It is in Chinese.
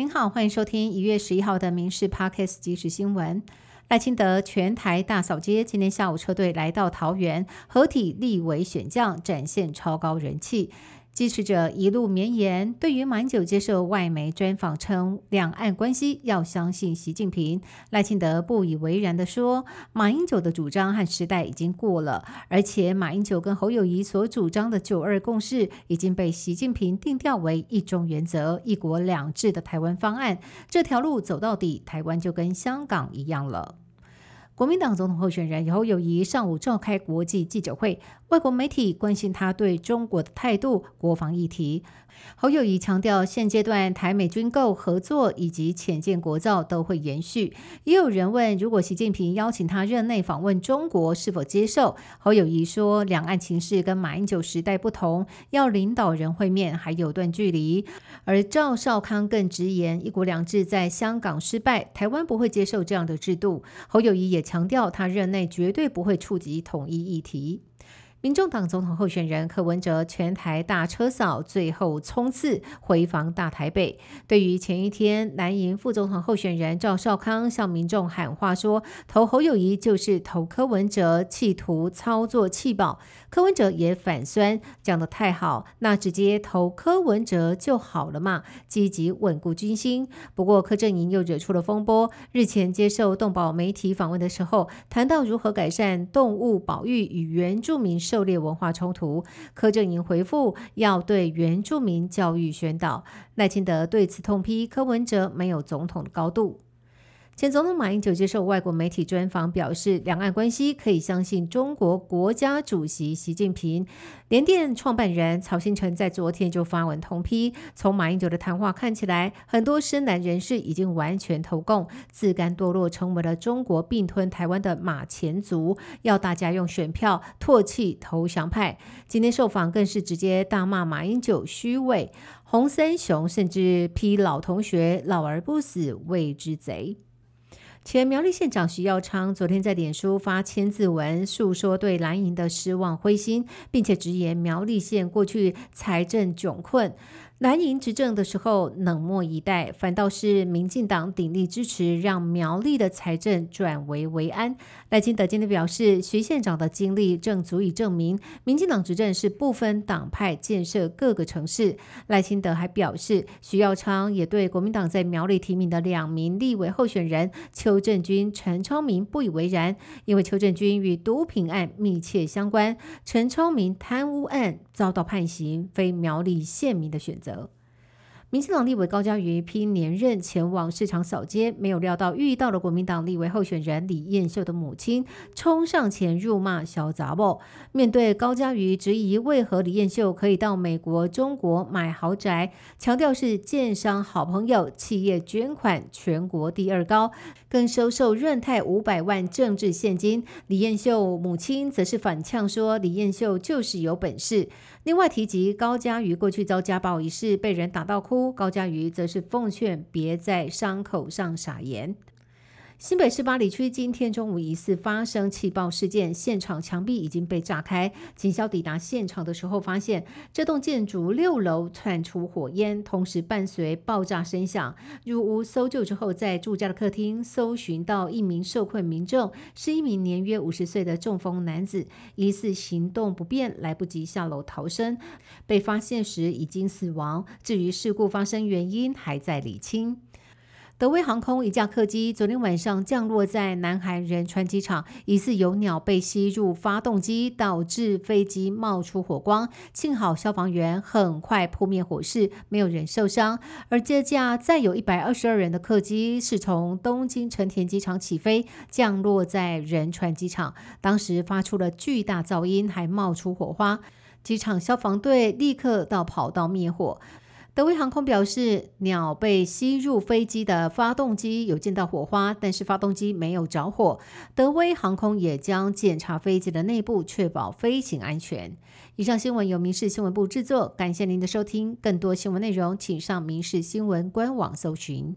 您好，欢迎收听一月十一号的《民事 Parkes》即时新闻。赖清德全台大扫街，今天下午车队来到桃园，合体立委选将，展现超高人气。支持者一路绵延。对于马英九接受外媒专访称，两岸关系要相信习近平，赖清德不以为然地说，马英九的主张和时代已经过了，而且马英九跟侯友谊所主张的九二共识已经被习近平定调为一中原则、一国两制的台湾方案，这条路走到底，台湾就跟香港一样了。国民党总统候选人侯友谊上午召开国际记者会，外国媒体关心他对中国的态度、国防议题。侯友谊强调，现阶段台美军购合作以及浅见国造都会延续。也有人问，如果习近平邀请他任内访问中国，是否接受？侯友谊说，两岸情势跟马英九时代不同，要领导人会面还有段距离。而赵少康更直言，一国两制在香港失败，台湾不会接受这样的制度。侯友谊也强调，他任内绝对不会触及统一议题。民众党总统候选人柯文哲全台大车扫，最后冲刺回防大台北。对于前一天南营副总统候选人赵少康向民众喊话说，投侯友谊就是投柯文哲，企图操作弃保。柯文哲也反酸，讲得太好，那直接投柯文哲就好了嘛，积极稳固军心。不过柯阵营又惹出了风波，日前接受动保媒体访问的时候，谈到如何改善动物保育与原住民。狩猎文化冲突，柯正营回复要对原住民教育宣导。赖清德对此痛批柯文哲没有总统的高度。前总统马英九接受外国媒体专访，表示两岸关系可以相信中国国家主席习近平。联电创办人曹新成在昨天就发文同批，从马英九的谈话看起来，很多深蓝人士已经完全投共，自甘堕落，成为了中国并吞台湾的马前卒，要大家用选票唾弃投降派。今天受访更是直接大骂马英九虚伪，洪三雄甚至批老同学老而不死谓之贼。前苗栗县长徐耀昌昨天在脸书发千字文，诉说对蓝营的失望灰心，并且直言苗栗县过去财政窘困。蓝营执政的时候冷漠以待，反倒是民进党鼎力支持，让苗栗的财政转危为安。赖清德今天表示，徐县长的经历正足以证明，民进党执政是不分党派建设各个城市。赖清德还表示，徐耀昌也对国民党在苗栗提名的两名立委候选人邱正军、陈超明不以为然，因为邱正军与毒品案密切相关，陈超明贪污案遭到判刑，非苗栗县民的选择。so. 民进党立委高嘉瑜拼连任前往市场扫街，没有料到遇到了国民党立委候选人李彦秀的母亲，冲上前辱骂小杂货。面对高嘉瑜质疑为何李彦秀可以到美国、中国买豪宅，强调是建商好朋友，企业捐款全国第二高，更收受润泰五百万政治现金。李彦秀母亲则是反呛说，李彦秀就是有本事。另外提及高嘉瑜过去遭家暴一事，被人打到哭，高嘉瑜则是奉劝别在伤口上撒盐。新北市八里区今天中午疑似发生气爆事件，现场墙壁已经被炸开。警消抵达现场的时候，发现这栋建筑六楼窜出火焰，同时伴随爆炸声响。入屋搜救之后，在住家的客厅搜寻到一名受困民众，是一名年约五十岁的中风男子，疑似行动不便，来不及下楼逃生，被发现时已经死亡。至于事故发生原因，还在理清。德威航空一架客机昨天晚上降落在南韩仁川机场，疑似有鸟被吸入发动机，导致飞机冒出火光。幸好消防员很快扑灭火势，没有人受伤。而这架载有一百二十二人的客机是从东京成田机场起飞，降落在仁川机场，当时发出了巨大噪音，还冒出火花。机场消防队立刻到跑道灭火。德威航空表示，鸟被吸入飞机的发动机有见到火花，但是发动机没有着火。德威航空也将检查飞机的内部，确保飞行安全。以上新闻由民事新闻部制作，感谢您的收听。更多新闻内容，请上民事新闻官网搜寻。